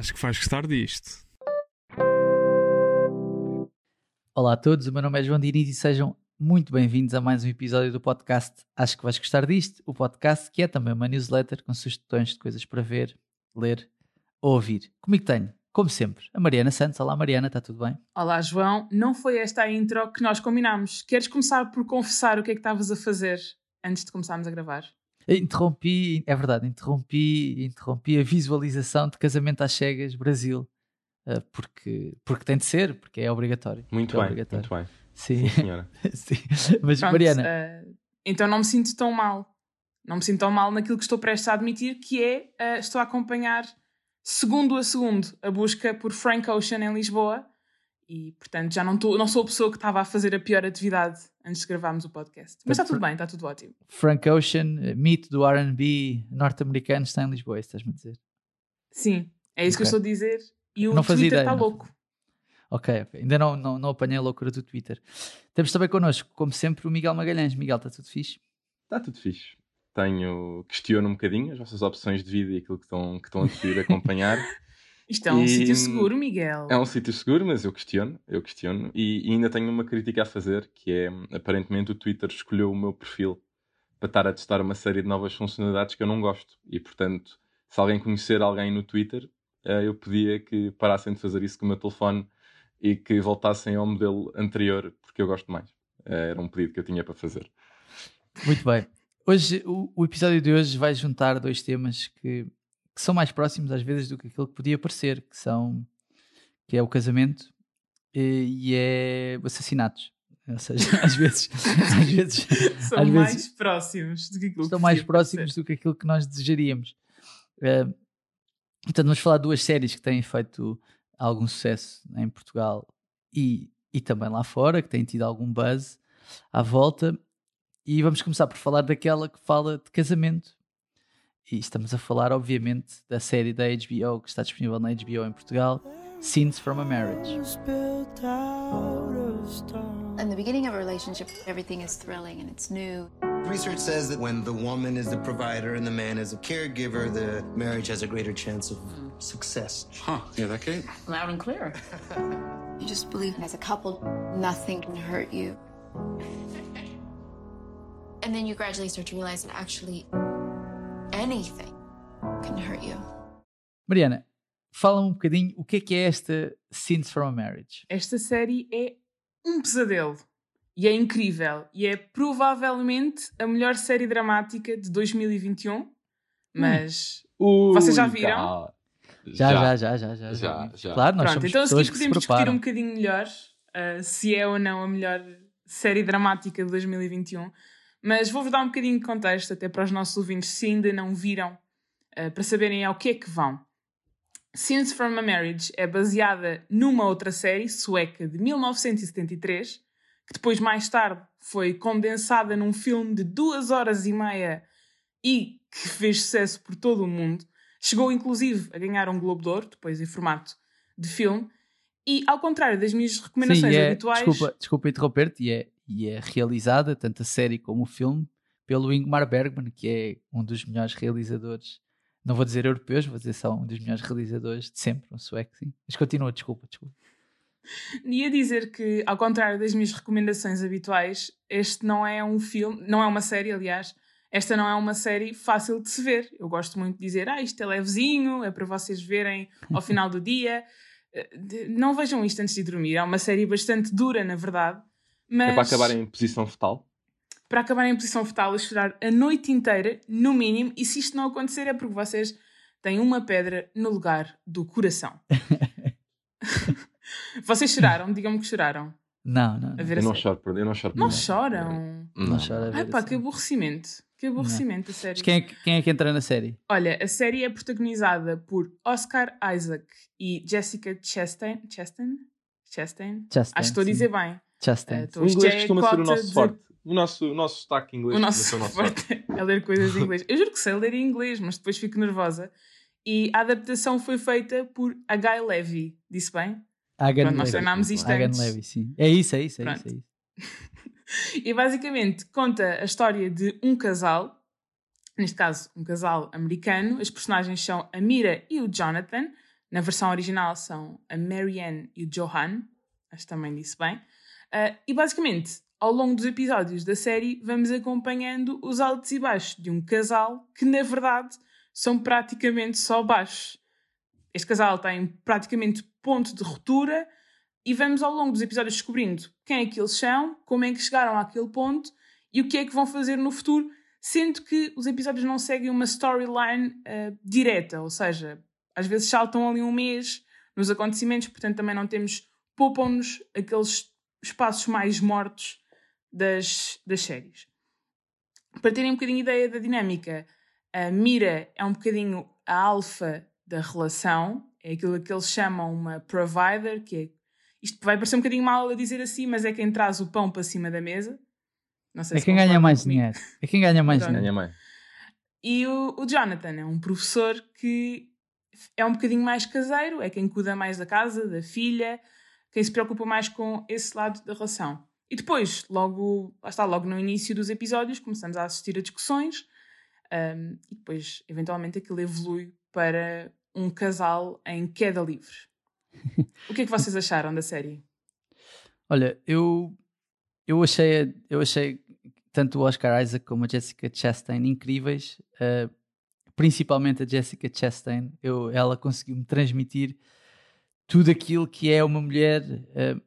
Acho que vais gostar disto. Olá a todos, o meu nome é João Diniz e sejam muito bem-vindos a mais um episódio do podcast Acho que vais gostar disto, o podcast que é também uma newsletter com sugestões de coisas para ver, ler ou ouvir. Comigo tenho, como sempre, a Mariana Santos. Olá Mariana, está tudo bem? Olá João, não foi esta a intro que nós combinámos. Queres começar por confessar o que é que estavas a fazer antes de começarmos a gravar? Interrompi, é verdade, interrompi, interrompi a visualização de Casamento às Cegas Brasil. eh, Porque, porque tem de ser, porque é obrigatório. Muito É bem, obrigatório. muito bem. Sim, Sim, senhora. sim. Mas Pronto, Mariana, eh, então não me sinto tão mal. Não me sinto tão mal naquilo que estou prestes a admitir, que é, eh, estou a acompanhar segundo a segundo a busca por Frank Ocean em Lisboa e, portanto, já não, estou, não sou a pessoa que estava a fazer a pior atividade antes de gravarmos o podcast. Mas está tudo bem, está tudo ótimo. Frank Ocean, mito do RB norte-americano, está em Lisboa, estás-me a dizer. Sim, é isso que eu estou a dizer. E o Não Twitter está louco. Ok, ok. Ainda não, não, não apanhei a loucura do Twitter. Temos também connosco, como sempre, o Miguel Magalhães. Miguel, está tudo fixe? Está tudo fixe. Tenho, questiono um bocadinho as vossas opções de vida e aquilo que estão, que estão a decidir acompanhar. Isto é um E- sítio seguro, Miguel. É um sítio seguro, mas eu questiono, eu questiono. E, e ainda tenho uma crítica a fazer, que é, aparentemente o Twitter escolheu o meu perfil para estar a testar uma série de novas funcionalidades que eu não gosto. E, portanto, se alguém conhecer alguém no Twitter, eh, eu pedia que parassem de fazer isso com o meu telefone e que voltassem ao modelo anterior, porque eu gosto mais. Eh, Era um pedido que eu tinha para fazer. Muito bem. Hoje, o, o episódio de hoje vai juntar dois temas que, que são mais próximos às vezes do que aquilo que podia parecer, que são que é o casamento e, e é assassinatos. Ou seja, às vezes, às vezes São às mais vezes próximos do que aquilo estão que mais próximos do que aquilo que nós desejaríamos. Eh, Portanto, vamos falar de duas séries que têm feito algum sucesso em Portugal e, e também lá fora, que têm tido algum buzz à volta. E vamos começar por falar daquela que fala de casamento. E estamos a falar, obviamente, da série da HBO que está disponível na HBO em Portugal, Scenes from a Marriage. In the beginning of a relationship, everything is thrilling and it's new. Research says that when the woman is the provider and the man is a caregiver, the marriage has a greater chance of success. Huh, yeah, that Kate? Loud and clear. you just believe as a couple, nothing can hurt you. And then you gradually start to realize that actually anything can hurt you. Mariana, fala-me um bocadinho o que é que é esta Scenes from a Marriage. Esta série é um pesadelo. E é incrível. E é provavelmente a melhor série dramática de 2021. Mas. Vocês já viram? Já, já, já, já, já. Já, já. Claro, nós Pronto, somos então a pessoas seguir se podemos discutir um bocadinho melhor uh, se é ou não a melhor série dramática de 2021. Mas vou-vos dar um bocadinho de contexto, até para os nossos ouvintes, se ainda não viram, uh, para saberem ao que é que vão. Scenes from a Marriage é baseada numa outra série sueca de 1973, que depois, mais tarde, foi condensada num filme de duas horas e meia e que fez sucesso por todo o mundo. Chegou, inclusive, a ganhar um Globo de Ouro, depois em formato de filme. E, ao contrário das minhas Sim, recomendações e é, habituais... desculpa, desculpa interromper-te, e é, e é realizada, tanto a série como o filme, pelo Ingmar Bergman, que é um dos melhores realizadores, não vou dizer europeus, vou dizer só um dos melhores realizadores de sempre, um sueco, sim. Mas continua, desculpa, desculpa. Ia dizer que, ao contrário das minhas recomendações habituais, este não é um filme, não é uma série, aliás, esta não é uma série fácil de se ver. Eu gosto muito de dizer, ah, isto é levezinho, é para vocês verem ao final do dia. Eh, Não vejam isto antes de dormir. É uma série bastante dura, na verdade. Mas É para acabar em posição fetal. para acabar em posição fetal a chorar a noite inteira, no mínimo, e se isto não acontecer é porque vocês têm uma pedra no lugar do coração. vocês choraram? Digam-me que choraram. Não, não, A não. ver Eu não série. choro por eu não choro por Não choram. Não chora a Ai pá, que série. aborrecimento. Que aborrecimento, a sério. Mas quem é, que- quem é que entra na série? Olha, a série é protagonizada por Oscar Isaac e Jessica Chastain. Chastain? Chastain? Chastain, Acho que estou a dizer bem. Chastain. Eh, O estou- isto inglês é costuma ser o nosso de- forte. O nosso, o nosso sotaque inglês O costuma nosso ser o nosso forte. forte é ler coisas em inglês. Eu juro que sei ler em inglês, mas depois fico nervosa. E a adaptação foi feita por a Guy Levy. Disse bem? Hagan Pronto, nós Levy. treinámos isto Hagan antes. Levy, sim. É isso, é isso, é isso. Pronto. É isso. E basicamente conta a história de um casal, neste caso um casal americano. As personagens são a Mira e o Jonathan. na versão original são a Marianne e o Johan, acho que também disse bem. Uh, e basicamente, ao longo dos episódios da série, vamos acompanhando os altos e baixos de um casal que, na verdade, são praticamente só baixos. Este casal tem praticamente ponto de ruptura e vamos ao longo dos episódios descobrindo quem é que eles são, como é que chegaram àquele ponto e o que é que vão fazer no futuro, sendo que os episódios não seguem uma storyline uh, direta, ou seja, às vezes saltam ali um mês nos acontecimentos, portanto também não temos, poupam-nos aqueles espaços mais mortos das, das séries. Para terem um bocadinho ideia da dinâmica, a Mira é um bocadinho a alfa da relação, é aquilo que eles chamam uma provider, que é isto vai parecer um bocadinho mal a dizer assim, mas é quem traz o pão para cima da mesa. é quem ganha mais comigo. dinheiro. É quem ganha mais dinheiro. Ganha mais. E o, o Jonathan é um professor que é um bocadinho mais caseiro, é quem cuida mais da casa, da filha, quem se preocupa mais com esse lado da relação. E depois, logo, está logo no início dos episódios, começamos a assistir a discussões um, e depois, eventualmente, aquilo evolui para um casal em queda livre. o que é que vocês acharam da série? Olha, eu, eu, achei, eu achei tanto o Oscar Isaac como a Jessica Chastain incríveis. Uh, principalmente a Jessica Chastain, eu, ela conseguiu-me transmitir tudo aquilo que é uma mulher uh,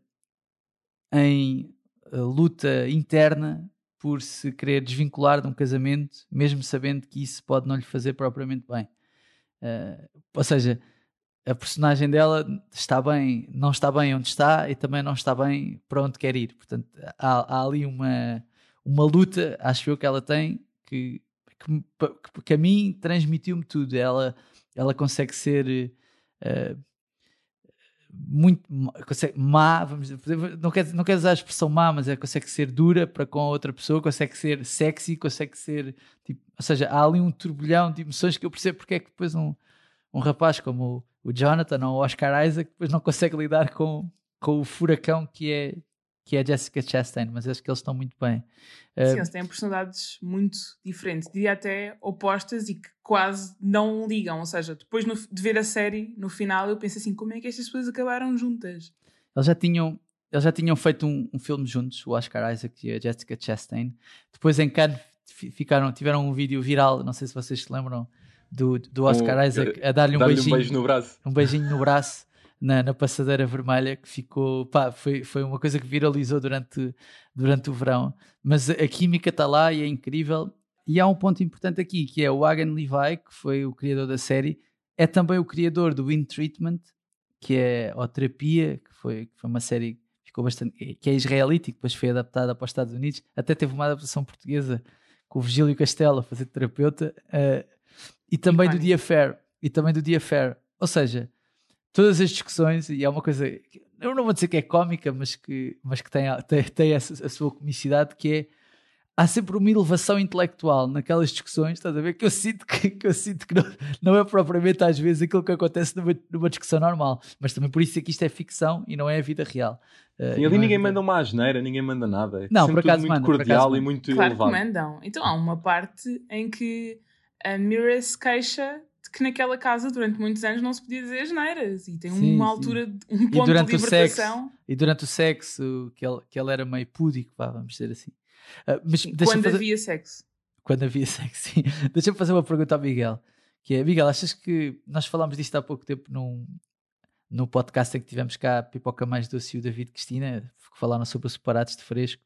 em uh, luta interna por se querer desvincular de um casamento, mesmo sabendo que isso pode não lhe fazer propriamente bem. Uh, ou seja, a personagem dela está bem, não está bem onde está e também não está bem para onde quer ir. Portanto, há, há ali uma, uma luta, acho eu, que ela tem que que, que a mim transmitiu-me tudo. Ela, ela consegue ser uh, muito consegue, má, vamos dizer, não quer, não quer usar a expressão má, mas ela consegue ser dura para com a outra pessoa, consegue ser sexy, consegue ser tipo, ou seja, há ali um turbilhão de emoções que eu percebo porque é que depois um, um rapaz como o, o Jonathan ou o Oscar Isaac depois não consegue lidar com, com o furacão que é que é a Jessica Chastain, mas acho que eles estão muito bem. Sim, uh, eles têm personalidades muito diferentes, diria até opostas e que quase não ligam. Ou seja, depois no, de ver a série, no final, eu penso assim: como é que estas pessoas acabaram juntas? Eles já tinham, eles já tinham feito um, um filme juntos, o Oscar Isaac e a Jessica Chastain. Depois em Cannes ficaram, tiveram um vídeo viral, não sei se vocês se lembram, do, do Oscar um, Isaac a dar-lhe um, dar beijinho, um beijo no braço. Um beijinho no braço na, na passadeira vermelha que ficou, pá, foi, foi uma coisa que viralizou durante, durante o verão. Mas a química está lá e é incrível. E há um ponto importante aqui, que é o Hagen Levi, que foi o criador da série, é também o criador do Wind Treatment, que é a terapia, que foi, que foi uma série que ficou bastante, que é israelita e depois foi adaptada para os Estados Unidos. Até teve uma adaptação portuguesa com o Virgílio Castelo a fazer terapeuta. Uh, e também do Dia Fair. E também do Dia Fair. Ou seja, todas as discussões, e é uma coisa, eu não vou dizer que é cómica, mas que, mas que tem, tem, tem a, a sua comicidade, que é há sempre uma elevação intelectual naquelas discussões, estás a ver? Que eu sinto que, que, eu sinto que não, não é propriamente às vezes aquilo que acontece numa, numa discussão normal, mas também por isso é que isto é ficção e não é a vida real. Uh, Sim, ali ninguém manda uma asneira, ninguém manda nada. É não, por acaso muito manda, cordial acaso e muito claro elevado. que mandam. Então há uma parte em que a Mira se queixa que naquela casa durante muitos anos não se podia dizer as neiras e tem sim, uma altura, um ponto de libertação. Sexo, e durante o sexo, que ele, que ele era meio púdico, vá, vamos dizer assim. Uh, mas quando fazer... havia sexo. Quando havia sexo, sim. Deixa-me fazer uma pergunta ao Miguel. Que é, Miguel, achas que nós falámos disto há pouco tempo num, num podcast em que tivemos cá a Pipoca Mais Doce e o David Cristina, que falaram sobre os separados de fresco.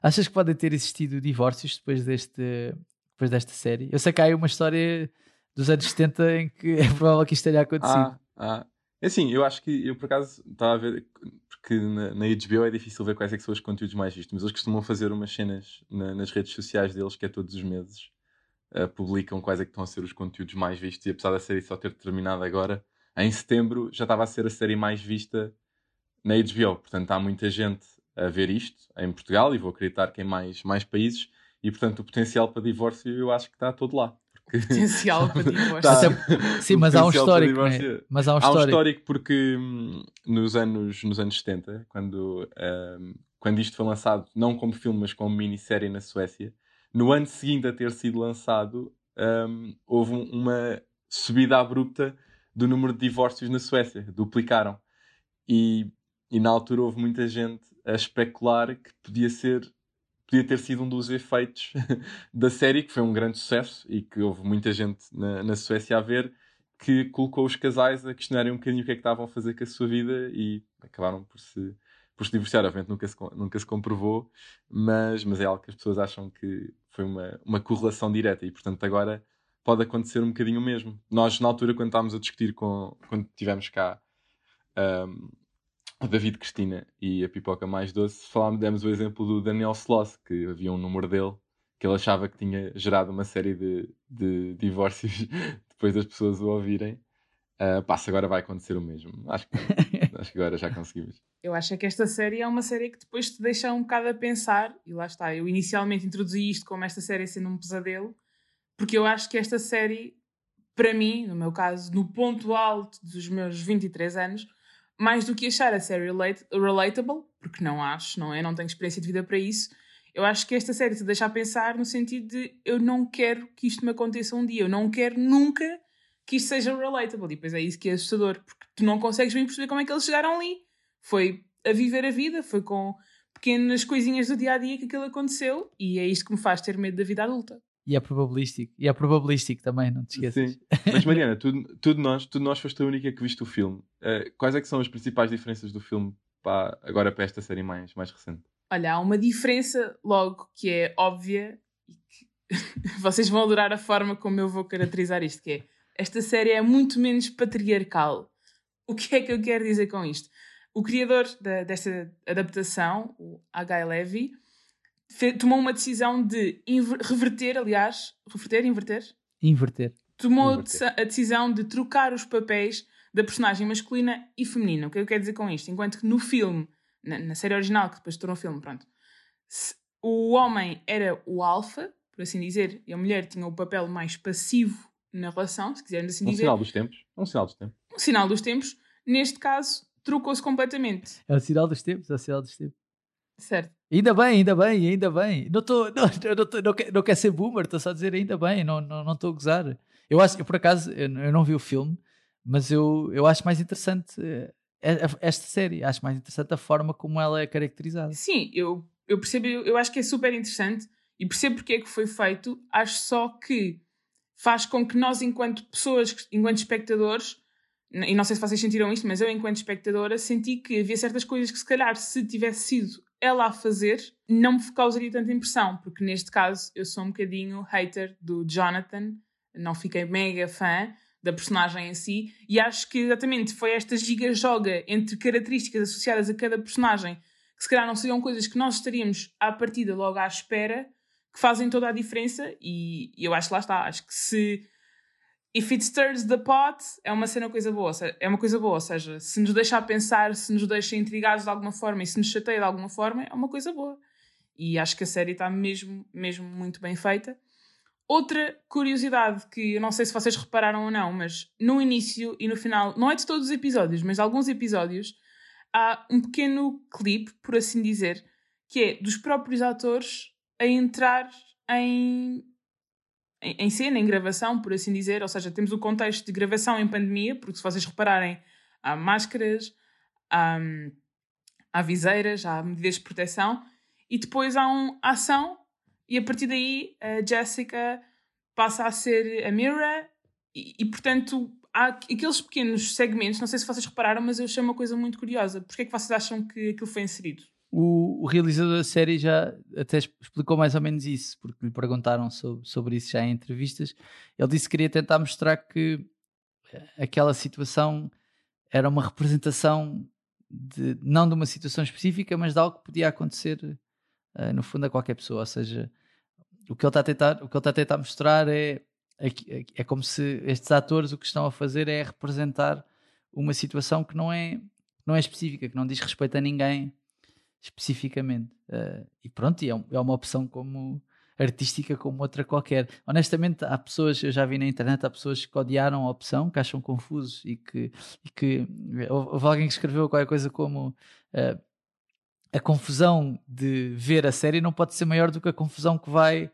Achas que podem ter existido divórcios depois, deste, depois desta série? Eu sei que há aí uma história dos anos 70 em que é provável que isto tenha acontecido. Ah, ah. É assim, eu acho que eu por acaso estava a ver, porque na, na HBO é difícil ver quais é são os conteúdos mais vistos, mas eles costumam fazer umas cenas na, nas redes sociais deles, que é todos os meses, uh, publicam quais é que estão a ser os conteúdos mais vistos, e apesar da série só ter terminado agora, em setembro já estava a ser a série mais vista na HBO, portanto há muita gente a ver isto em Portugal, e vou acreditar que em mais, mais países, e portanto o potencial para divórcio eu acho que está todo lá. Potencial para divórcio. Tá. Sim, mas há um histórico. Né? Mas há um histórico. Há um histórico porque hum, nos, anos, nos anos 70, quando, hum, quando isto foi lançado, não como filme, mas como minissérie na Suécia, no ano seguinte a ter sido lançado, hum, houve uma subida abrupta do número de divórcios na Suécia, duplicaram. E, e na altura houve muita gente a especular que podia ser podia ter sido um dos efeitos da série, que foi um grande sucesso e que houve muita gente na, na Suécia a ver, que colocou os casais a questionarem um bocadinho o que é que estavam a fazer com a sua vida e acabaram por se, por se divorciar. Obviamente nunca se, nunca se comprovou, mas, mas é algo que as pessoas acham que foi uma, uma correlação direta e, portanto, agora pode acontecer um bocadinho o mesmo. Nós, na altura, quando estávamos a discutir com, quando tivemos cá um, a David Cristina e a Pipoca Mais Doce, falámos, demos o exemplo do Daniel Sloss, que havia um número dele que ele achava que tinha gerado uma série de, de divórcios depois das pessoas o ouvirem. Uh, passa, agora vai acontecer o mesmo. Acho que, acho que agora já conseguimos. Eu acho que esta série é uma série que depois te deixa um bocado a pensar, e lá está. Eu inicialmente introduzi isto como esta série sendo um pesadelo, porque eu acho que esta série, para mim, no meu caso, no ponto alto dos meus 23 anos, mais do que achar a série relate relatable, porque não acho, não é? Não tenho experiência de vida para isso. Eu acho que esta série te deixa a pensar no sentido de eu não quero que isto me aconteça um dia, eu não quero nunca que isto seja relatable. E depois é isso que é assustador, porque tu não consegues bem perceber como é que eles chegaram ali. Foi a viver a vida, foi com pequenas coisinhas do dia a dia que aquilo aconteceu, e é isto que me faz ter medo da vida adulta. E é probabilístico. E é probabilístico também, não te esqueças. Sim. Mas Mariana, tu, tu, de nós, tu de nós foste a única que viste o filme. Uh, quais é que são as principais diferenças do filme para, agora para esta série mais, mais recente? Olha, há uma diferença logo que é óbvia e que vocês vão adorar a forma como eu vou caracterizar isto, que é esta série é muito menos patriarcal. O que é que eu quero dizer com isto? O criador da, desta adaptação, o H. Levy, tomou uma decisão de reverter, aliás, reverter, inverter? Inverter. Tomou inverter. a decisão de trocar os papéis da personagem masculina e feminina. O que eu quero dizer com isto? Enquanto que no filme, na, na série original, que depois tornou filme, pronto, se, o homem era o alfa, por assim dizer, e a mulher tinha o papel mais passivo na relação, se quisermos assim um dizer. Um sinal dos tempos. Um sinal dos tempos. Um sinal dos tempos. Neste caso, trocou-se completamente. É o sinal dos tempos, é o sinal dos tempos. Certo. Ainda bem, ainda bem, ainda bem. Não, tô, não, não, não, quer, não ser boomer, estou só a dizer ainda bem, não estou não, não a gozar. Eu acho, eu, por acaso, eu, eu, não vi o filme, mas eu, eu acho mais interessante eh, esta série, acho mais interessante a forma como ela é caracterizada. Sim, eu, eu percebo, eu acho que é super interessante e percebo porque é que foi feito, acho só que faz com que nós, enquanto pessoas, enquanto espectadores, e não sei se vocês sentiram isto, mas eu, enquanto espectadora, senti que havia certas coisas que, se calhar, se tivesse sido ela a fazer, não me causaria tanta impressão, porque neste caso eu sou um bocadinho hater do Jonathan, não fiquei mega fã da personagem em si, e acho que exatamente foi esta giga-joga entre características associadas a cada personagem, que se calhar não seriam coisas que nós estaríamos à partida logo à espera, que fazem toda a diferença, e, e eu acho que lá está, acho que se if it stirs the pot, é uma cena coisa boa, é uma coisa boa, ou seja, se nos deixa a pensar, se nos deixa intrigados de alguma forma e se nos chateia de alguma forma, é uma coisa boa. E acho que a série está mesmo, mesmo muito bem feita. Outra curiosidade que eu não sei se vocês repararam ou não, mas no início e no final, não é de todos os episódios, mas de alguns episódios, há um pequeno clipe, por assim dizer, que é dos próprios atores a entrar em em cena, em gravação, por assim dizer, ou seja, temos o contexto de gravação em pandemia, porque se vocês repararem, há máscaras, há, há viseiras, há medidas de proteção, e depois há uma ação, e a partir daí a Jessica passa a ser a Mira, e, e portanto há aqueles pequenos segmentos, não sei se vocês repararam, mas eu achei uma coisa muito curiosa. Porquê é que vocês acham que aquilo foi inserido? O, o, realizador da série já até explicou mais ou menos isso, porque lhe perguntaram sobre, sobre isso já em entrevistas. Ele disse que queria tentar mostrar que eh, aquela situação era uma representação de, não de uma situação específica, mas de algo que podia acontecer uh, no fundo a qualquer pessoa. Ou seja, o que ele está a tentar, o que ele está a tentar mostrar é, é, é como se estes atores o que estão a fazer é representar uma situação que não é, não é específica, que não diz respeito a ninguém especificamente. Uh, e pronto, é, é uma opção como artística como outra qualquer. Honestamente, há pessoas, eu já vi na internet, há pessoas que odiaram a opção, que acham confusos e que, e que houve alguém que escreveu qualquer coisa como uh, a confusão de ver a série não pode ser maior do que a confusão que vai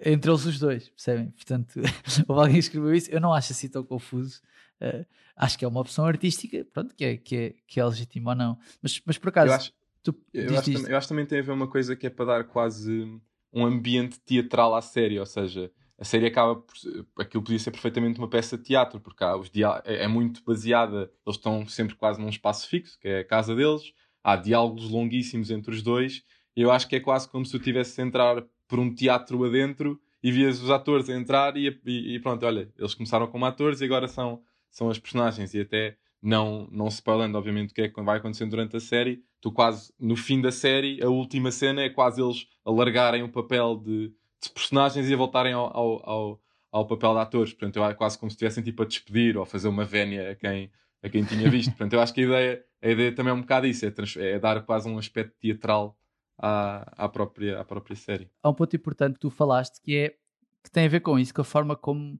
entre eles os dois, percebem? Portanto, houve alguém que escreveu isso, eu não acho assim tão confuso. Uh, acho que é uma opção artística, pronto, que é, que é, que é legítima ou não. Mas, mas por acaso, tu, eu, acho também, eu acho também tem a ver uma coisa que é para dar quase um ambiente teatral à série, ou seja, a série acaba por. Aquilo podia ser perfeitamente uma peça de teatro, porque há os dia, é, é muito baseada, eles estão sempre quase num espaço fixo, que é a casa deles, há diálogos longuíssimos entre os dois, e eu acho que é quase como se tu tivesse a entrar por um teatro adentro e vias os atores a entrar e, e, e, pronto, olha, eles começaram como atores e agora são, são as personagens e até não, não spoilando obviamente o que é que vai acontecer durante a série, tu quase no fim da série, a última cena é quase eles alargarem o papel de, de personagens e a voltarem ao, ao, ao, ao, papel de atores, portanto eu, é quase como se estivessem tipo a despedir ou a fazer uma vénia a quem, a quem tinha visto, portanto eu acho que a ideia, a ideia também é um bocado isso, é, é dar quase um aspecto teatral à, à, própria, à própria série. Há um ponto importante que tu falaste que é que tem a ver com isso, com a forma como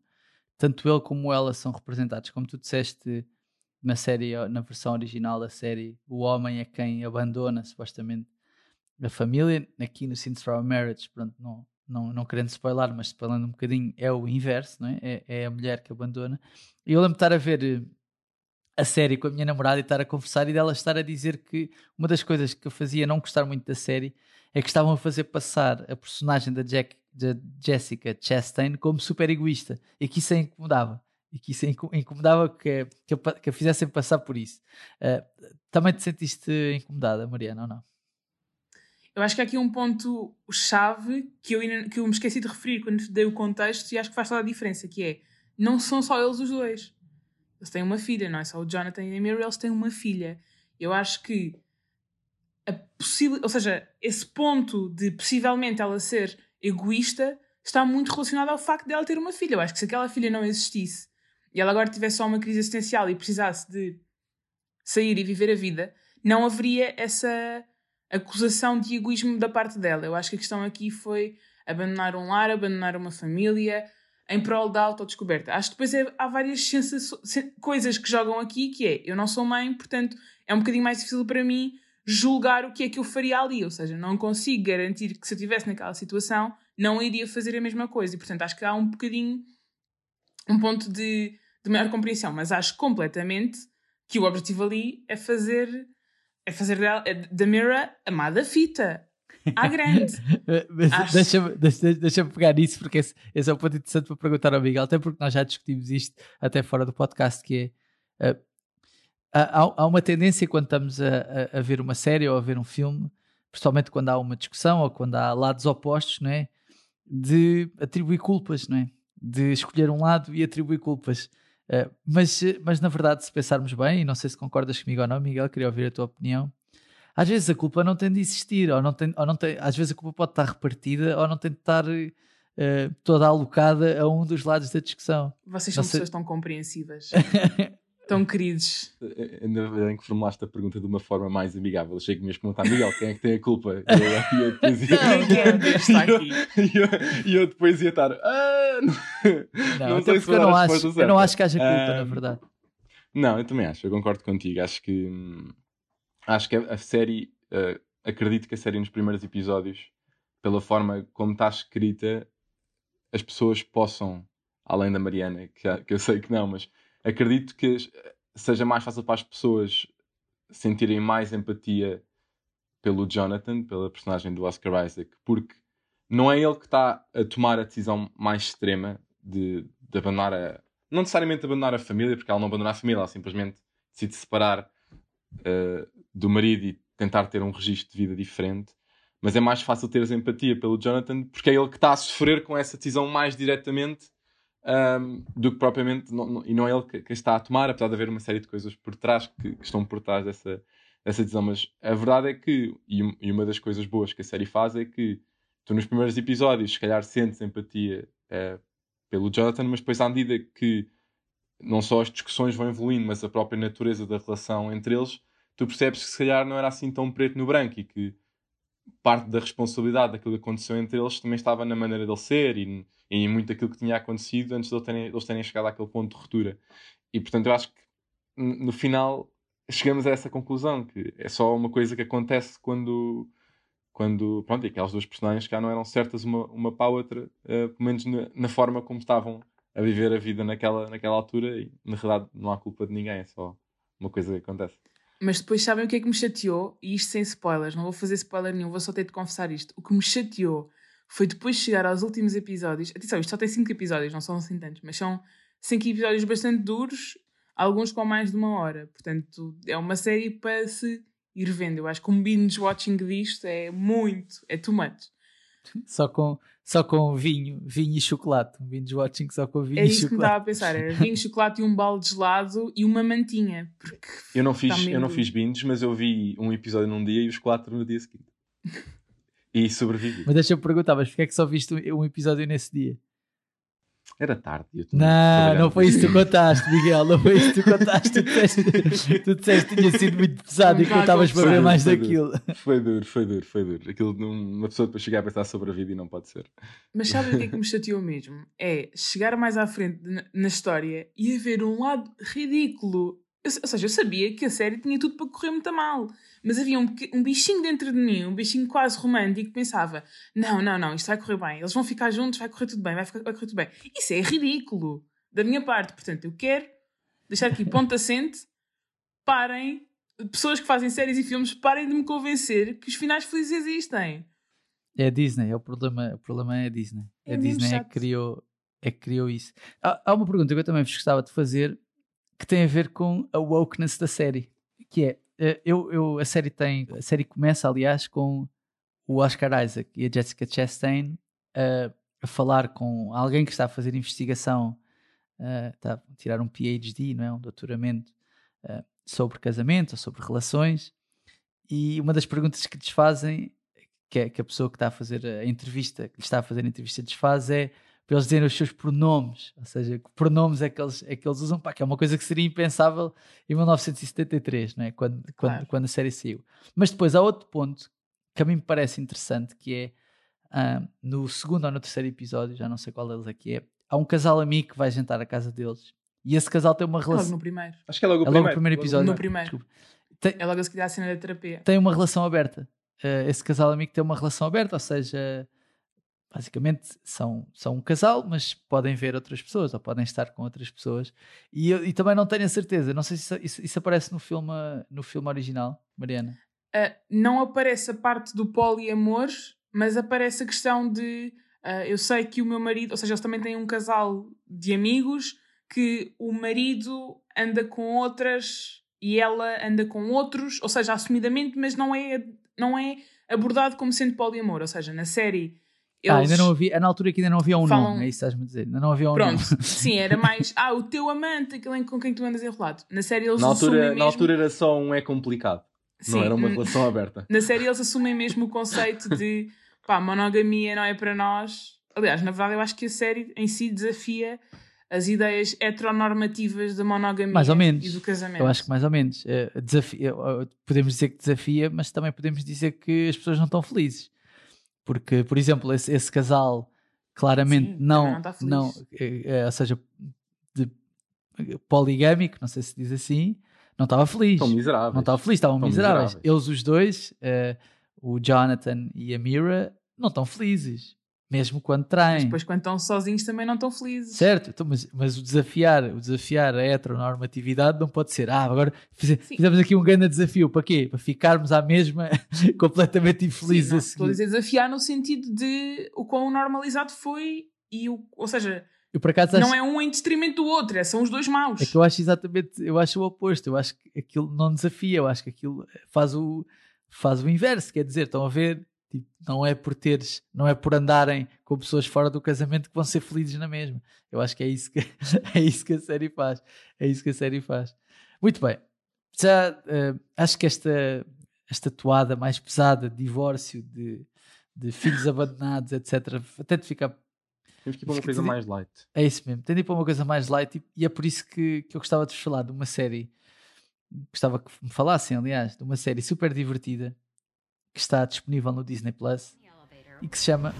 tanto ele como ela são representados. Como tu disseste na série, na versão original da série, o homem é quem abandona supostamente a família. Aqui no from a Marriage, pronto, não, não, não querendo spoiler, mas spoilando um bocadinho, é o inverso, não é? É, é a mulher que abandona. E eu lembro de estar a ver eh, a série com a minha namorada e estar a conversar e dela estar a dizer que uma das coisas que eu fazia não gostar muito da série é que estavam a fazer passar a personagem da, Jack, da Jessica Chastain como super egoísta e que isso a incomodava e que isso incomodava que, que, que fizessem passar por isso. Uh, também te sentiste incomodada, Mariana, ou não? Eu acho que há aqui um ponto chave que eu, que eu me esqueci de referir quando dei o contexto e acho que faz toda a diferença, que é não são só eles os dois eles têm uma filha, não é só o Jonathan e a Mary, eles têm uma filha. Eu acho que a possível, ou seja, esse ponto de possivelmente ela ser egoísta está muito relacionado ao facto dela ter uma filha. Eu acho que se aquela filha não existisse e ela agora tivesse só uma crise existencial e precisasse de sair e viver a vida, não haveria essa acusação de egoísmo da parte dela. Eu acho que a questão aqui foi abandonar um lar, abandonar uma família, em prol da autodescoberta. Acho que depois é, há várias coisas que jogam aqui, que é, eu não sou mãe, portanto é um bocadinho mais difícil para mim julgar o que é que eu faria ali, ou seja, não consigo garantir que se eu estivesse naquela situação não iria fazer a mesma coisa, e portanto acho que há um bocadinho um ponto de, de maior compreensão, mas acho completamente que o objetivo ali é fazer é fazer da, é da Mira amada fita, à grande. Deixa-me deixa, deixa pegar nisso, porque esse, esse, é um ponto interessante para perguntar ao Miguel, até porque nós já discutimos isto até fora do podcast, que é uh, há, há, uma tendência quando estamos a, a, a, ver uma série ou a ver um filme, principalmente quando há uma discussão ou quando há lados opostos, não é? De atribuir culpas, não é? De escolher um lado e atribuir culpas. Uh, mas, mas na verdade, se pensarmos bem, e não sei se concordas comigo ou não, Miguel, queria ouvir a tua opinião às vezes a culpa não tem de existir, ou não tem, ou não tem, às vezes a culpa pode estar repartida ou não tem de estar uh, toda alocada a um dos lados da discussão. Vocês são pessoas tão compreensivas. tão queridos. Ainda bem que formulaste a pergunta de uma forma mais amigável. Achei que me ias perguntar, Miguel, quem é que tem a culpa? E eu, eu, depois ia... E eu, eu, eu, depois ia estar. Ah, não, não sei se eu não, acho, eu não acho que haja culpa, uh, na verdade. Não, eu também acho, eu concordo contigo. Acho que hum, acho que a, série, uh, acredito que a série nos primeiros episódios, pela forma como está escrita, as pessoas possam, além da Mariana, que, que eu sei que não, mas acredito que seja mais fácil para as pessoas sentirem mais empatia pelo Jonathan, pela personagem do Oscar Isaac, porque não é ele que está a tomar a decisão mais extrema de, de abandonar a. Não necessariamente abandonar a família, porque ela não abandona a família, ela simplesmente decide separar uh, do marido e tentar ter um registro de vida diferente. Mas é mais fácil teres empatia pelo Jonathan porque é ele que está a sofrer com essa decisão mais diretamente um, do que propriamente. Não, não, e não é ele que, que, está a tomar, apesar de haver uma série de coisas por trás que, que estão por trás dessa, dessa decisão. Mas a verdade é que, e, e, uma das coisas boas que a série faz é que tu nos primeiros episódios, se calhar, sentes empatia uh, pelo Jonathan, mas depois, à medida que não só as discussões vão evoluindo, mas a própria natureza da relação entre eles tu percebes que se calhar não era assim tão preto no branco e que parte da responsabilidade daquilo que aconteceu entre eles também estava na maneira dele ser e, e muito aquilo que tinha acontecido antes de eles terem, eles terem chegado àquele ponto de ruptura. E portanto eu acho que no final chegamos a essa conclusão que é só uma coisa que acontece quando quando, pronto, e aquelas duas personagens cá não eram certas uma, uma para a outra, uh, pelo menos na, na, forma como estavam a viver a vida naquela, naquela altura, e na realidade não há culpa de ninguém, é só uma coisa que acontece. Mas depois sabem o que é que me chateou? E isto sem spoilers, não vou fazer spoiler nenhum, vou só ter de confessar isto. O que me chateou foi depois chegar aos últimos episódios. Atenção, isto só tem 5 episódios, não são assim tantos, mas são 5 episódios bastante duros, alguns com mais de uma hora. Portanto, é uma série para se ir vendo. Eu acho que um binge watching disto é muito, é too much. Só com, só com vinho, vinho e chocolate. Um binge watching só com vinho é e chocolate. É isso que me estava a pensar, era vinho, chocolate e um balde gelado e uma mantinha. Porque eu não fiz, eu não fiz binge, mas eu vi um episódio num dia e os quatro no dia seguinte. e sobrevivi. Mas deixa-me perguntar, mas porquê é que só viste um episódio nesse dia? Era tarde. não, não foi isso que tu contaste, Miguel. Não foi isso que tu contaste. Tu disseste, tu disseste que tinha sido muito pesado e que estavas para ver mais foi daquilo. Duro, foi duro, foi duro, foi duro. Aquilo, uma pessoa depois chegar a pensar sobre a vida e não pode ser. Mas sabe o que é que me chateou mesmo? É chegar mais à frente na, na história e haver um lado ridículo. Eu, ou seja, eu sabia que a série tinha tudo para correr muito mal mas havia um, um bichinho dentro de mim, um bichinho quase romântico, que pensava: não, não, não, isto vai correr bem, eles vão ficar juntos, vai correr tudo bem, vai, ficar, vai correr tudo bem. Isso é ridículo da minha parte. Portanto, eu quero deixar aqui ponto assente, parem, pessoas que fazem séries e filmes, parem de me convencer que os finais felizes existem. É a Disney, é o problema, o problema é a Disney. É a Disney é que, criou, é que criou isso. Há, há uma pergunta que eu também vos gostava de fazer que tem a ver com a wokeness da série, que é eu, eu, a série tem. A série começa, aliás, com o Oscar Isaac e a Jessica Chastain uh, a falar com alguém que está a fazer investigação, uh, está a tirar um PhD, não é? um doutoramento sobre casamento ou sobre relações. E uma das perguntas que lhes fazem, que, é, que a pessoa que está a fazer a entrevista, que está a fazer a entrevista, lhes faz é para eles dizerem os seus pronomes, ou seja, que pronomes é que eles, é que eles usam, pá, que é uma coisa que seria impensável em 1973, não é? quando, claro. quando, quando a série saiu. Mas depois há outro ponto que a mim me parece interessante, que é uh, no segundo ou no terceiro episódio, já não sei qual deles aqui é, há um casal amigo que vai jantar à casa deles e esse casal tem uma relação. É logo no primeiro. Acho que é logo o é primeiro. Logo primeiro episódio. No primeiro. Tem, é logo a seguir à cena da terapia. Tem uma relação aberta. Uh, esse casal amigo tem uma relação aberta, ou seja, basicamente são, são um casal, mas podem ver outras pessoas ou podem estar com outras pessoas. E, eu, e também não tenho a certeza, não sei se isso, isso aparece no filme, no filme original, Mariana. Uh, não aparece a parte do poliamor, mas aparece a questão de uh, eu sei que o meu marido, ou seja, eles também têm um casal de amigos que o marido anda com outras e ela anda com outros, ou seja, assumidamente, mas não é, não é abordado como sendo poliamor, ou seja, na série eles... Ah, ainda não havia, na altura que ainda não havia um falam... nome, é isso que estás-me a dizer. Ainda não havia um Pronto, nome. sim, era mais, ah, o teu amante, aquele com quem tu andas enrolado. Na série eles na altura, assumem mesmo... Na altura era só um é complicado. Sim, não era uma relação aberta. Na série eles assumem mesmo o conceito de, pá, monogamia não é para nós. Aliás, na verdade eu acho que a série em si desafia as ideias heteronormativas da monogamia mais ou menos. e do casamento. Eu acho que mais ou menos. É, desafia, podemos dizer que desafia, mas também podemos dizer que as pessoas não estão felizes. Porque, por exemplo, esse, esse casal claramente Sim, não, não, não é, é, ou seja, de, poligâmico, não sei se diz assim, não estava feliz. Estão miseráveis. Não estava feliz, estavam miseráveis. miseráveis. Eles, os dois, uh, o Jonathan e a Mira, não estão felizes. Mesmo quando traem. Mas depois, quando estão sozinhos, também não estão felizes. Certo, então, mas, mas o, desafiar, o desafiar a heteronormatividade não pode ser. Ah, agora fiz, fizemos aqui um grande desafio. Para quê? Para ficarmos à mesma completamente infelizes. Sim, não, estou a dizer desafiar no sentido de o quão normalizado foi e o. Ou seja. Acaso, não acho... é um em detrimento do outro, é, são os dois maus. É que eu acho exatamente, eu acho o oposto. Eu acho que aquilo não desafia, eu acho que aquilo faz o, faz o inverso. Quer dizer, estão a ver Tipo, não é por teres, não é por andarem com pessoas fora do casamento que vão ser felizes na mesma. Eu acho que é isso que, é isso que a série faz. É isso que a série faz. Muito bem. Já uh, acho que esta, esta toada mais pesada de divórcio, de, de filhos abandonados, etc., até de ficar. Temos que ir para uma coisa mais light. É isso mesmo. Tem de ir para uma coisa mais light e, e é por isso que, que eu gostava de vos falar de uma série. Gostava que me falassem, aliás, de uma série super divertida que está disponível no Disney Plus e que se chama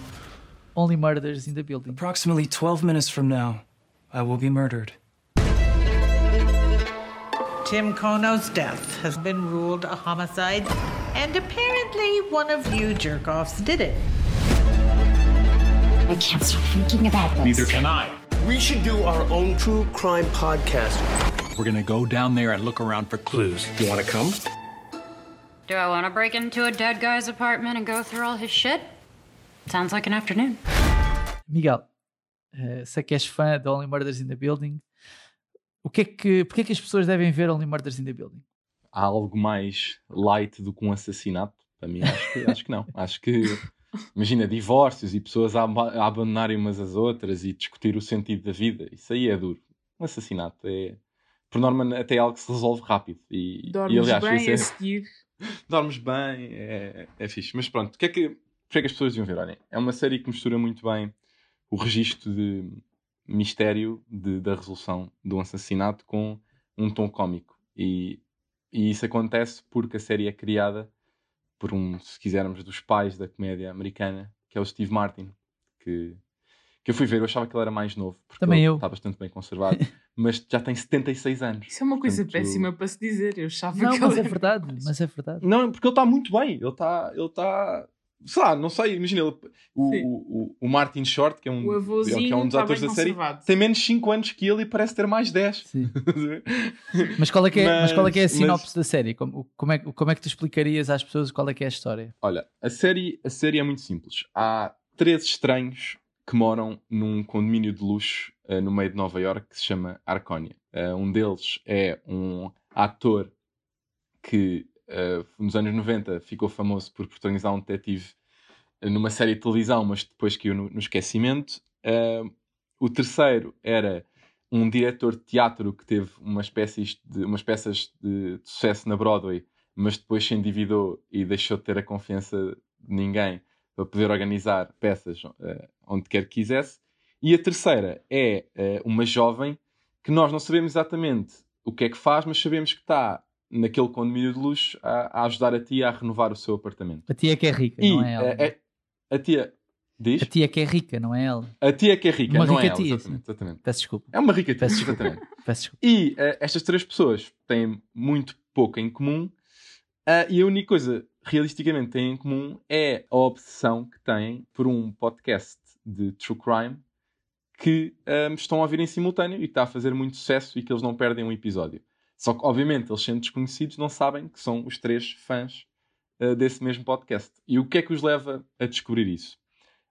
Only Murders in the Building. Approximately 12 minutes from now, I will be murdered. Tim Kono's death has been ruled a homicide. And apparently, one of you jerk offs did it. I can't stop thinking about this. Neither can I. We should do our own true crime podcast. We're gonna go down there and look around for clues. You wanna come? Do I want to break into a dead guy's apartment and go through all his shit? Sounds like an afternoon. Miguel, eh, sei que és fã de Only Murders in the Building. O que é que, porque é que as pessoas devem ver Only Murders in the Building? Há algo mais light do que um assassinato? Para mim, acho que, acho que não. Acho que, imagina, divórcios e pessoas a, a abandonarem umas às outras e discutir o sentido da vida. Isso aí é duro. Um assassinato é, por norma, até é algo que se resolve rápido. E, Dormes e aliás, bem isso é- a seguir. dormes bem, é, é fixe. Mas pronto, o que é que, porque é que as pessoas deviam ver? Olhem, é uma série que mistura muito bem o registro de mistério de- da resolução de um assassinato com um tom cómico. E, e isso acontece porque a série é criada por um, se quisermos, dos pais da comédia americana, que é o Steve Martin, que, que eu fui ver, eu achava que ele era mais novo, porque Também ele eu. está bastante bem conservado, mas já tem 76 anos. Isso é uma coisa Portanto, péssima para se dizer. Eu achava Não, que mas ele é era- verdade, mas é verdade. Não, porque ele está muito bem. Ele está. Ele está. Sei lá, não sei, imagina, ele, o, o, o- o Martin Short, que é um, que é um dos está atores da série, tem menos 5 anos que ele e parece ter mais 10. Sim. Mas qual é que é, mas, Mas- qual é, que é a mas- sinopse da série? Como, como, é, como é que tu explicarias às pessoas qual é que é a história? Olha, a série, a série é muito simples. Há três estranhos que moram num condomínio de luxo eh, no meio de Nova York que se chama Arconia. Eh, um deles é um ator que eh, nos anos 90 ficou famoso por protagonizar um detetive numa série de televisão, mas depois caiu no, no esquecimento. O terceiro era um diretor de teatro que teve umas peças de, umas peças de, de sucesso na Broadway, mas depois se endividou e deixou de ter a confiança de ninguém para poder organizar peças eh, onde quer que quisesse. E a terceira é eh, uma jovem que nós não sabemos exatamente o que é que faz, mas sabemos que está naquele condomínio de luxo a, a ajudar a tia a renovar o seu apartamento. A tia que é rica, E não é ela. eh, eh, a tia diz? A tia que é rica, não é ela. A tia que é rica, Uma não rica é ela, tia, exatamente, exatamente. Peço desculpa. É uma rica tia, Peço desculpa. exatamente. Peço desculpa. E eh, estas três pessoas têm muito pouco em comum ah, e a única coisa realisticamente têm em comum é a obsessão que têm por um podcast de true crime que ah, estão a ouvir em simultâneo e está a fazer muito sucesso e que eles não perdem um episódio. Só que, obviamente, eles sendo desconhecidos não sabem que são os três fãs ah, desse mesmo podcast. E o que é que os leva a descobrir isso?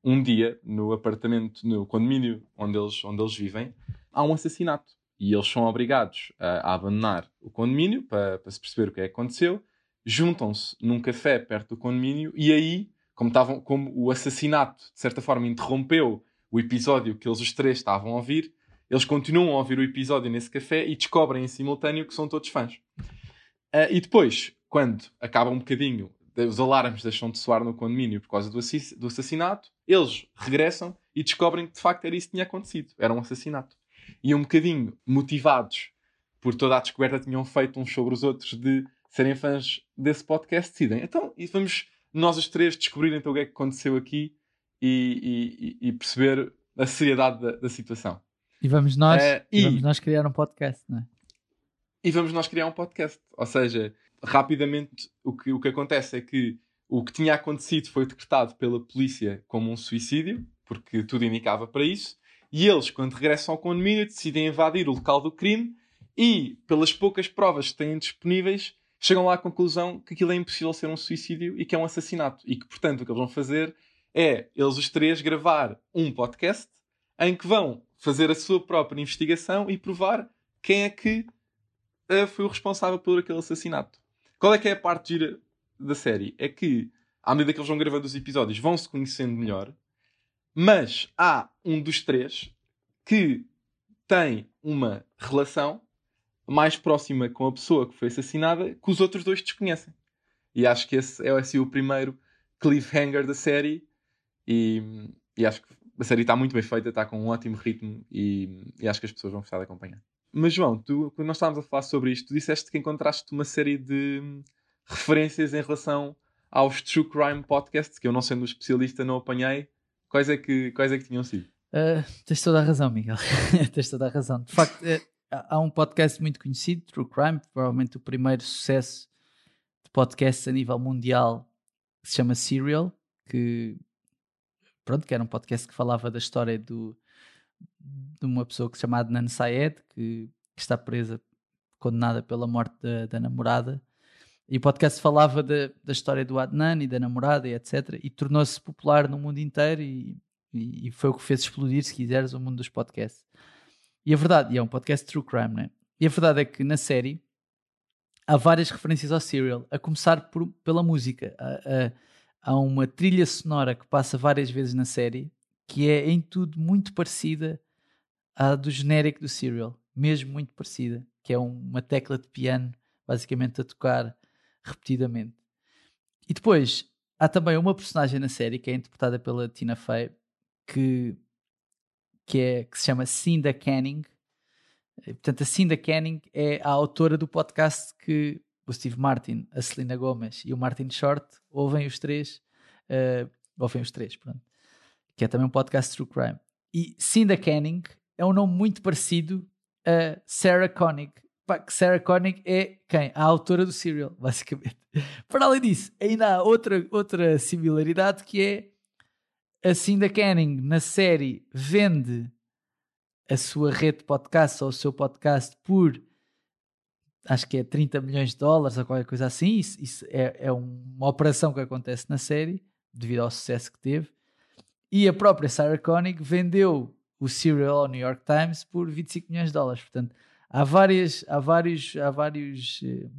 Um dia, no apartamento, no condomínio onde eles, onde eles vivem, há um assassinato. E eles são obrigados a, a abandonar o condomínio para se perceber o que é que aconteceu. Juntam-se num café perto do condomínio e aí, como, estavam, como o assassinato, de certa forma, interrompeu o episódio que eles os três estavam a ouvir, eles continuam a ouvir o episódio nesse café e descobrem em simultâneo que são todos fãs. Ah, e depois, quando acaba um bocadinho, os alarmes deixam de soar no condomínio por causa do, do assassinato, eles regressam e descobrem que de facto era isso que tinha acontecido. Era um assassinato. E um bocadinho motivados por toda a descoberta que tinham feito uns sobre os outros de serem fãs desse podcast, decidem. Então, e vamos nós os três descobrir então o que é que aconteceu aqui e, e- e perceber a seriedade da, da situação. E vamos nós, Eh, e e- vamos nós criar um podcast, não é? e vamos nós criar um podcast. Ou seja, rapidamente o que, o que acontece é que o que tinha acontecido foi decretado pela polícia como um suicídio, porque tudo indicava para isso, e eles, quando regressam ao condomínio, decidem invadir o local do crime e, pelas poucas provas que têm disponíveis, chegam lá à conclusão que aquilo é impossível ser um suicídio e que é um assassinato. E que, portanto, o que eles vão fazer é, eles os três, gravar um podcast em que vão fazer a sua própria investigação e provar quem é que uh, foi o responsável por aquele assassinato. Qual é que é a parte gira da série? É que, à medida que eles vão gravando os episódios, vão se conhecendo melhor, mas há um dos três que tem uma relação mais próxima com a pessoa que foi assassinada que os outros dois desconhecem. E acho que esse é assim, o primeiro cliffhanger da série. E, e acho que a série está muito bem feita, está com um ótimo ritmo e, e acho que as pessoas vão gostar de acompanhar. Mas João, tu, quando nós estávamos a falar sobre isto, tu disseste que encontraste uma série de referências em relação aos True Crime Podcasts, que eu não sendo um especialista não apanhei. Quais é que, quais é que tinham sido? Uh, tens toda a razão, Miguel. tens toda a razão. De facto, eh, há um podcast muito conhecido, True Crime, provavelmente o primeiro sucesso de podcasts a nível mundial que se chama Serial, que pronto, que era um podcast que falava da história do, de uma pessoa que se chama Adnan Syed, que, que está presa, condenada pela morte da, da namorada. E o podcast falava da, da história do Adnan e da namorada e etc. E tornou-se popular no mundo inteiro e, e, e, foi o que fez explodir, se quiseres, o mundo dos podcasts. E a verdade, e é um podcast true crime, né? E a verdade é que na série há várias referências ao serial, a começar por, pela música. Há, há uma trilha sonora que passa várias vezes na série que é em tudo muito parecida à do genérico do serial, mesmo muito parecida, que é uma tecla de piano basicamente a tocar repetidamente. E depois há também uma personagem na série que é interpretada pela Tina Fey que, que, é, que se chama Cinda Canning. Portanto, a Cinda Canning é a autora do podcast que o Steve Martin, a Selena Gomez e o Martin Short ouvem os três. Uh, ouvem os três, pronto. Que é também um podcast True Crime. E Cinda Canning é um nome muito parecido a Sarah Koenig, Pá, Sarah Koenig é quem? A autora do Serial, basicamente. Para além disso, ainda há outra, outra similaridade que é a Cinda Canning na série vende a sua rede de podcast ou o seu podcast por acho que é 30 milhões de dólares ou qualquer coisa assim. Isso, isso é, é, uma operação que acontece na série devido ao sucesso que teve. E a própria Sarah Koenig vendeu o Serial ao New York Times por 25 milhões de dólares. Portanto, há, várias, há vários, há vários eh,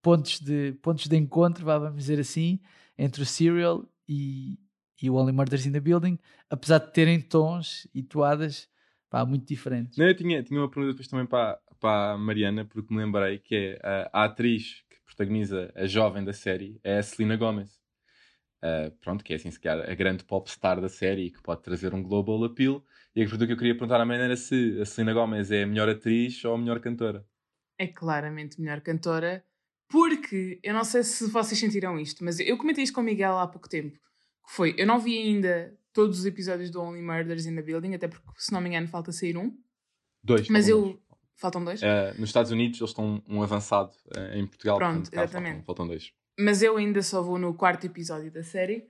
pontos, de, pontos de encontro, vamos dizer assim, entre o Serial e, e o Only Murders in the Building, apesar de terem tons e toadas pá, muito diferentes. Não, eu tinha, tinha uma pergunta depois também para, para a Mariana, porque me lembrei que é a, a atriz que protagoniza a jovem da série é a Selena Gomez. Uh, pronto, que é assim, se calhar, a grande popstar da série e que pode trazer um global appeal. E a pergunta que eu queria perguntar à Mariana era se a Selena Gomez é a melhor atriz ou a melhor cantora. É claramente melhor cantora, porque eu não sei se vocês sentiram isto, mas eu comentei isto com o Miguel há pouco tempo. Que foi, eu não vi ainda todos os episódios do Only Murders in the Building, até porque, se não me engano, falta sair um. Dois. Mas eu. Dois. Faltam dois? Uh, nos Estados Unidos eles estão um avançado, uh, em Portugal Pronto, portanto, exatamente. Faltam, faltam, dois. Mas eu ainda só vou no quarto episódio da série.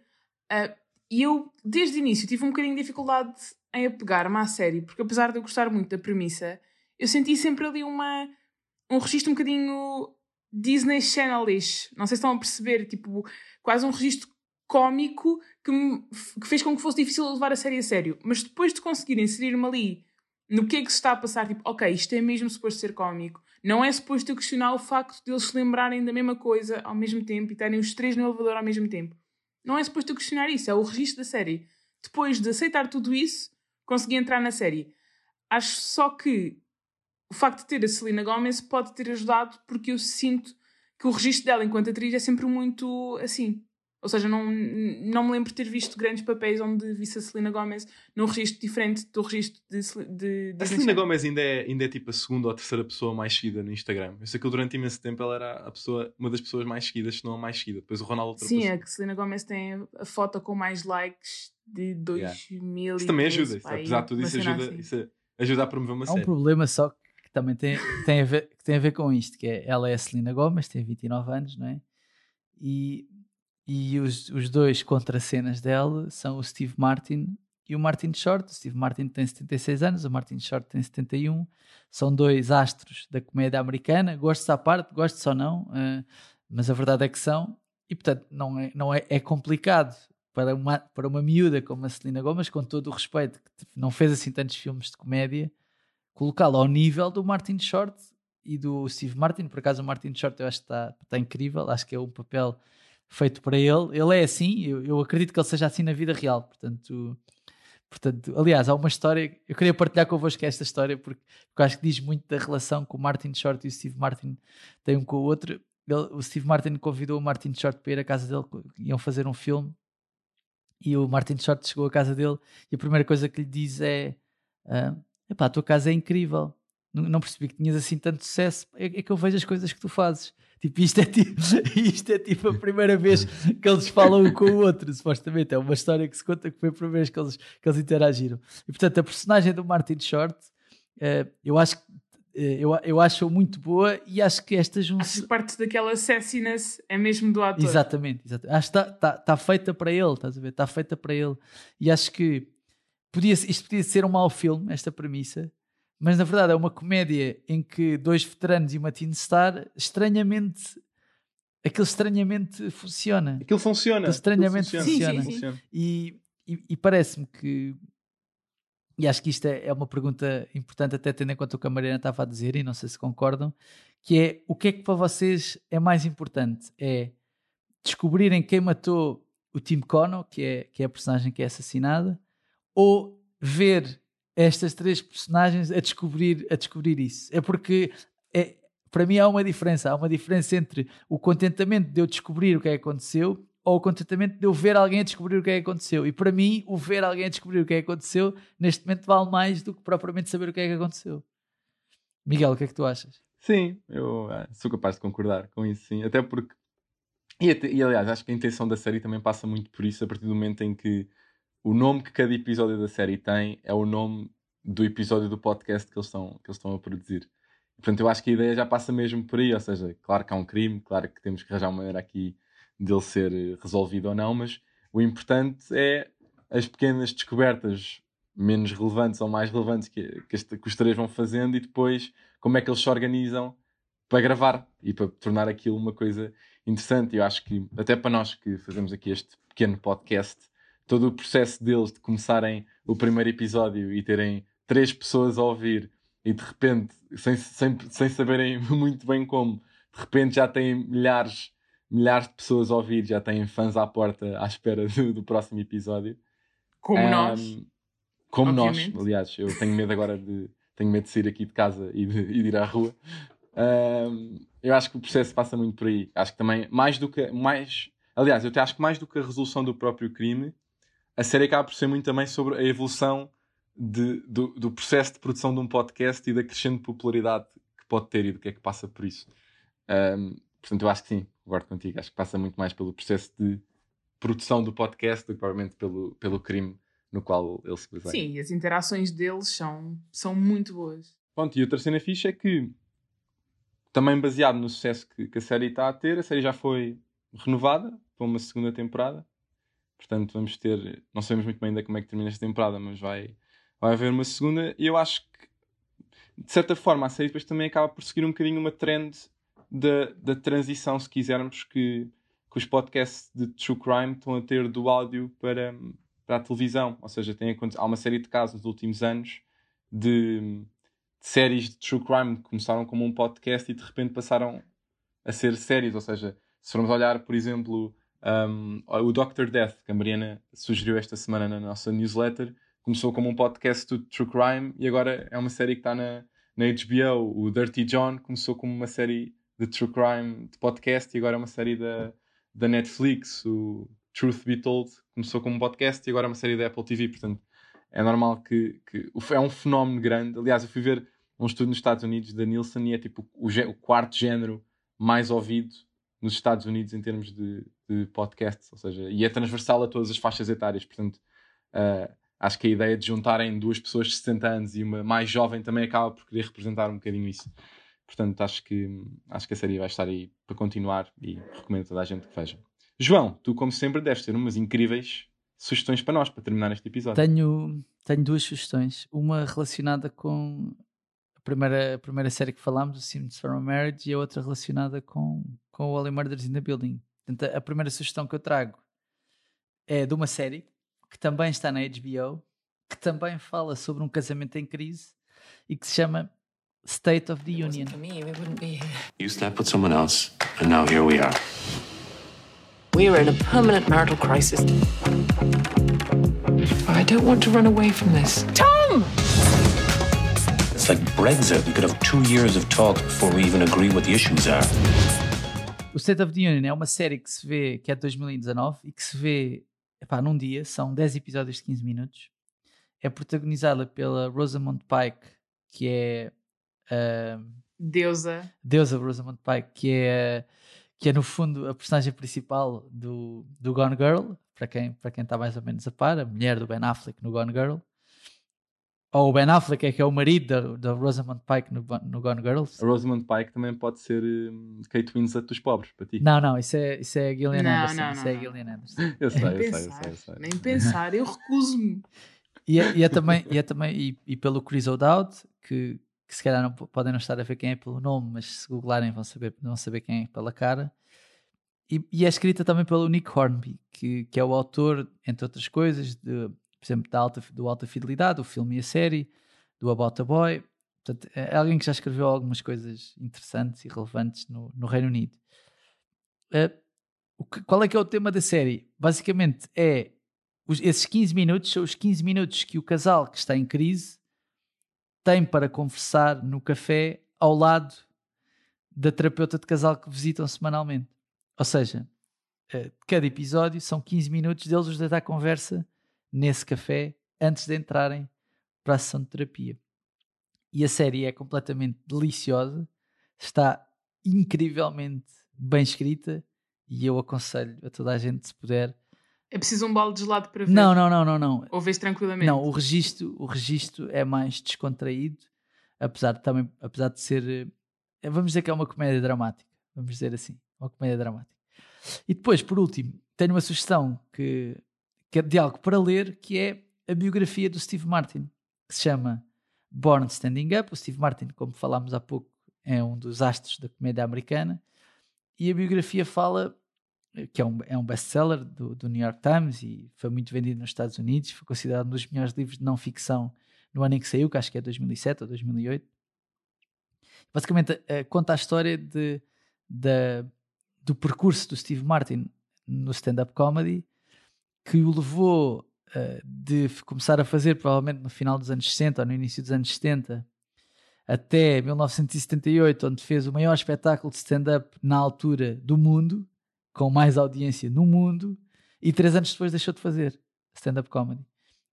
Uh, e eu, desde o início, tive um bocadinho de dificuldade em apegar-me à série, porque apesar de eu gostar muito da premissa, eu senti sempre ali uma, um registro um bocadinho Disney Channel-ish. Não sei se estão a perceber, tipo, quase um registro cómico que, me, que fez com que fosse difícil levar a série a sério. Mas depois de conseguir inserir-me ali no que é que se está a passar, tipo, ok, isto é mesmo suposto ser cómico, não é suposto eu questionar o facto de eles se lembrarem da mesma coisa ao mesmo tempo e estarem os três no elevador ao mesmo tempo. Não é suposto eu questionar isso, é o registro da série. Depois de aceitar tudo isso, consegui entrar na série. Acho só que o facto de ter a Selena Gomez pode ter ajudado porque eu sinto que o registro dela enquanto atriz é sempre muito assim, ou seja, não, não me lembro de ter visto grandes papéis onde visse a Selena Gomez num registro diferente do registro de. de, de a Selena Gomez ainda é, ainda é tipo a segunda ou a terceira pessoa mais seguida no Instagram. Eu sei que durante imenso tempo ela era a pessoa, uma das pessoas mais seguidas, se não a mais seguida. Depois o Ronaldo Sim, é que a Selena Gomez tem a foto com mais likes de 2000 yeah. Isso também ajuda, isso, apesar de tudo, isso ajuda, assim. isso ajuda a promover uma Há série. Há um problema só que também tem, tem, a ver, que tem a ver com isto, que é ela é a Selena Gomez, tem 29 anos, não é? E e os, os dois contracenas dela são o Steve Martin e o Martin Short. O Steve Martin tem 76 anos, o Martin Short tem 71. São dois astros da comédia americana. Gosto à parte, gosto só não, uh, mas a verdade é que são. E portanto, não é, não é, é complicado para uma, para uma miúda como a Selena Gomez, com todo o respeito, que não fez assim tantos filmes de comédia, colocá-lo ao nível do Martin Short e do Steve Martin. Por acaso, o Martin Short eu acho que está, está incrível, acho que é um papel feito para ele. Ele é assim, eu, eu acredito que ele seja assim na vida real. Portanto, portanto, aliás, há uma história, eu queria partilhar convosco esta história porque, porque acho que diz muito da relação que o Martin Short e o Steve Martin têm um com o outro. Ele, o Steve Martin convidou o Martin Short para ir à casa dele, iam fazer um filme. E o Martin Short chegou à casa dele e a primeira coisa que lhe diz é: ah, Epá, a tua casa é incrível. Não, percebi que tinhas assim tanto sucesso. É, é que eu vejo as coisas que tu fazes. Tipo, isto é tipo, isto é tipo a primeira vez que eles falam um com o outro, supostamente. É uma história que se conta que foi a primeira vez que eles, que eles interagiram. E portanto, a personagem do Martin Short, uh, eu acho que eh, eu, eu acho muito boa e acho que esta junção. Acho que parte daquela sassiness é mesmo do ator. Exatamente, exatamente. Acho que está tá, tá feita para ele, estás a ver? Está feita para ele. E acho que podia, isto podia ser um mau filme, esta premissa, mas na verdade é uma comédia em que dois veteranos e uma teen star estranhamente. Aquilo estranhamente funciona. Aquilo funciona. Aquilo estranhamente Aquilo funciona. Sim, sim, sim. E, e, e parece-me que. E acho que isto é, é uma pergunta importante, até tendo em conta o que a Mariana estava a dizer, e não sei se concordam, que é o que é que para vocês é mais importante? É descobrirem quem matou o Tim Connor, que é, que é a personagem que é assassinada, ou ver estas três personagens a descobrir, a descobrir isso? É porque é, para mim há uma diferença. Há uma diferença entre o contentamento de eu descobrir o que é que aconteceu ou o contentamento de eu ver alguém a descobrir o que é que aconteceu. E para mim, o ver alguém a descobrir o que é que aconteceu, neste momento vale mais do que propriamente saber o que é que aconteceu. Miguel, o que é que tu achas? Sim, eu ah, sou capaz de concordar com isso, sim. Até porque. E, e, aliás, acho que a intenção da série também passa muito por isso, a partir do momento em que o nome que cada episódio da série tem é o nome do episódio do podcast que eles estão, que eles estão a produzir. Portanto, eu acho que a ideia já passa mesmo por aí. Ou seja, claro que há um crime, claro que temos que arranjar uma maneira aqui dele ser eh, resolvido ou não, mas o importante é as pequenas descobertas menos relevantes ou mais relevantes que, que, este- que os três vão fazendo e depois como é que eles se organizam para gravar e para tornar aquilo uma coisa interessante. Eu acho que, até para nós que fazemos aqui este pequeno podcast, todo o processo deles de começarem o primeiro episódio e terem três pessoas a ouvir e de repente, sem, sem, sem saberem muito bem como, de repente já têm milhares, milhares de pessoas a ouvir, já têm fãs à porta à espera do, do próximo episódio. Como Ahm, nós. Como obviamente. nós, aliás, eu tenho medo agora de tenho medo de sair aqui de casa e de, e de ir à rua. Ahm, eu acho que o processo passa muito por aí. Acho que também, mais do que. Mais, aliás, eu até acho que mais do que a resolução do próprio crime, a série acaba por ser muito também sobre a evolução de- do, do processo de produção de um podcast e da crescente popularidade que pode ter e do que é que passa por isso. Ahm, portanto, eu acho que sim, concordo contigo. Acho que passa muito mais pelo processo de produção do podcast do que provavelmente pelo, pelo crime no qual ele se baseia. Sim, as interações deles são, são muito boas. Pronto, e outra cena fixe é que, também baseado no sucesso que, que a série está a ter, a série já foi renovada para uma segunda temporada. Portanto, vamos ter. Não sabemos muito bem ainda como é que termina esta temporada, mas vai, vai haver uma segunda. E eu acho que, de certa forma, a série depois também acaba por seguir um bocadinho uma trend da, da transição, se quisermos, que, que os podcasts de true crime estão a ter do áudio para, para a televisão. Ou seja, tem, há uma série de casos nos últimos anos de, de séries de true crime que começaram como um podcast e de repente passaram a ser séries. Ou seja, se formos olhar, por exemplo, um, o Dr. Death, que a Mariana sugeriu esta semana na nossa newsletter, começou como um podcast de true crime e agora é uma série que está na, na HBO. O Dirty John começou como uma série de true crime de podcast e agora é uma série da, da Netflix. O Truth Be Told começou como um podcast e agora é uma série da Apple TV. Portanto, é normal que, que é um fenómeno grande. Aliás, eu fui ver um estudo nos Estados Unidos da Nielsen e é tipo o, o quarto género mais ouvido nos Estados Unidos em termos de, de podcasts, ou seja, e é transversal a todas as faixas etárias. Portanto, ah, acho que a ideia de juntarem duas pessoas de 60 anos e uma mais jovem também acaba por querer representar um bocadinho isso. Portanto, acho que, acho que a série vai estar aí para continuar e recomendo a toda a gente que veja. João, tu, como sempre, deves ter umas incríveis sugestões para nós, para terminar este episódio. Tenho, tenho duas sugestões. Uma relacionada com a primeira, a primeira série que falámos, o Sims for a Marriage, e a outra relacionada com, com o Only Murders in the Building. Portanto, a- primeira sugestão que eu trago é de uma série que também está na HBO, que também fala sobre um casamento em crise e que se chama State of the Union. You slept with someone else, and now here we are. We are in a permanent marital crisis. I don't want to run away from this. Tom! It's like Brexit. We could have two years of talk before we even agree what the issues are. O State of the Union é uma série que se vê, que é de 2019 e que se vê epá, num dia, são 10 episódios de 15 minutos. É protagonizada pela Rosamund Pike, que é a Deusa. deusa Rosamund Pike, que é, que é no fundo a personagem principal do, do Gone Girl, para quem, para quem está mais ou menos a par, a mulher do Ben Affleck no Gone Girl. Ou o Ben Affleck, é que é o marido da, da Rosamund Pike no, no Gone Girls. A Rosamund Pike também pode ser hum, Kate Winslet dos pobres, para ti. Não, não, isso é, isso é Gillian Não, Anderson. não, isso não, é não. Gillian Anderson. Eu sei, eu sei, eu sei, eu sei. nem pensar, eu recuso-me. E é, e é também, e, é também e, e pelo Chris O'Dowd, que, que se calhar não, po- podem não estar a ver quem é pelo nome, mas se googlarem vão saber, vão saber quem é pela cara. E, e é escrita também pelo Nick Hornby, que, que é o autor, entre outras coisas, de, por exemplo, da alta, do Alta Fidelidade, o filme e a série, do About a Boy. Portanto, é alguém que já escreveu algumas coisas interessantes e relevantes no, no Reino Unido. O que- qual é que é o tema da série? Basicamente é os- esses 15 minutos são os 15 minutos que o casal que está em crise tem para conversar no café ao lado da terapeuta de casal que visitam semanalmente. Ou seja, eh, cada episódio são 15 minutos deles os dois à conversa nesse café antes de entrarem para a sessão de terapia. E a série é completamente deliciosa, está incrivelmente bem escrita e eu aconselho a toda a gente, se puder, É preciso um balde de gelado para ver. não, não, não, não, não. Ou vês tranquilamente. Não, o registro, o registro é mais descontraído, apesar de também, apesar de ser, eh, vamos dizer que é uma comédia dramática, vamos dizer assim, uma comédia dramática. E depois, por último, tenho uma sugestão que, que é de algo para ler, que é a biografia do Steve Martin, que se chama Born Standing Up. O Steve Martin, como falámos há pouco, é um dos astros da comédia americana, e a biografia fala que é um, é um best-seller do, do New York Times e foi muito vendido nos Estados Unidos, foi considerado um dos melhores livros de não ficção no ano em que saiu, que acho que é 2007 ou 2008. Basicamente, eh, conta a história de, da- do percurso do Steve Martin no stand-up comedy, que o levou eh, de começar a fazer provavelmente no final dos anos 60 ou no início dos anos 70 até 1978, onde fez o maior espetáculo de stand-up na altura do mundo, com mais audiência no mundo, e três anos depois deixou de fazer stand-up comedy.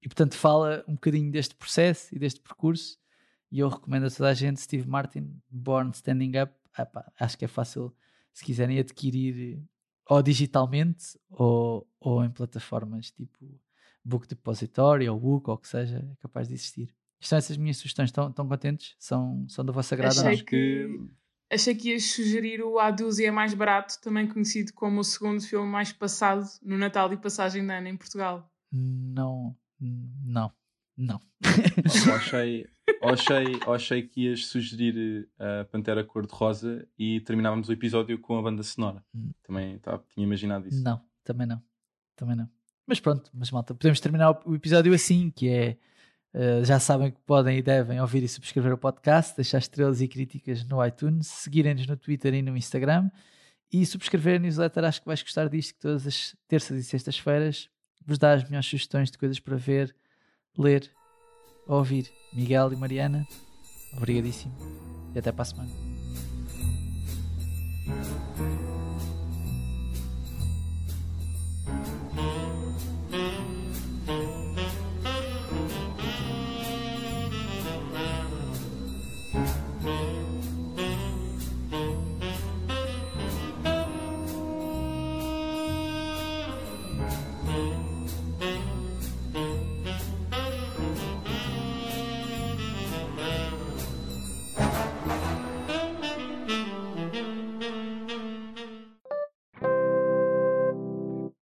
E portanto fala um bocadinho deste processo e deste percurso, e eu recomendo a toda a gente Steve Martin, Born Standing Up. Ah acho que é fácil se quiserem adquirir ou digitalmente ou, ou em plataformas tipo Book Depository ou Book ou o que seja, é capaz de existir. Isto são essas minhas sugestões. Estão, estão contentes? São, são da vossa não? Achei que, achei que ias sugerir o A Dúzia é Mais Barato, também conhecido como o segundo filme mais passado no Natal e passagem de ano em Portugal. Não, não, não. Achei, achei, achei que ias sugerir eh, a Pantera Cor-de-Rosa e terminávamos o episódio com a banda sonora. Também tá, tinha imaginado isso. Não, também não. Também não. Mas pronto, mas malta, podemos terminar o o episódio assim, que é uh, já sabem que podem e devem ouvir e subscrever o podcast, deixar estrelas e críticas no iTunes, seguirem-nos no Twitter e no Instagram e subscrever a newsletter. Acho que vais gostar disto, que todas as terças e sextas-feiras vos dá as melhores sugestões de coisas para ver, ler, ouvir. Miguel e Mariana, obrigadíssimo e até para a semana.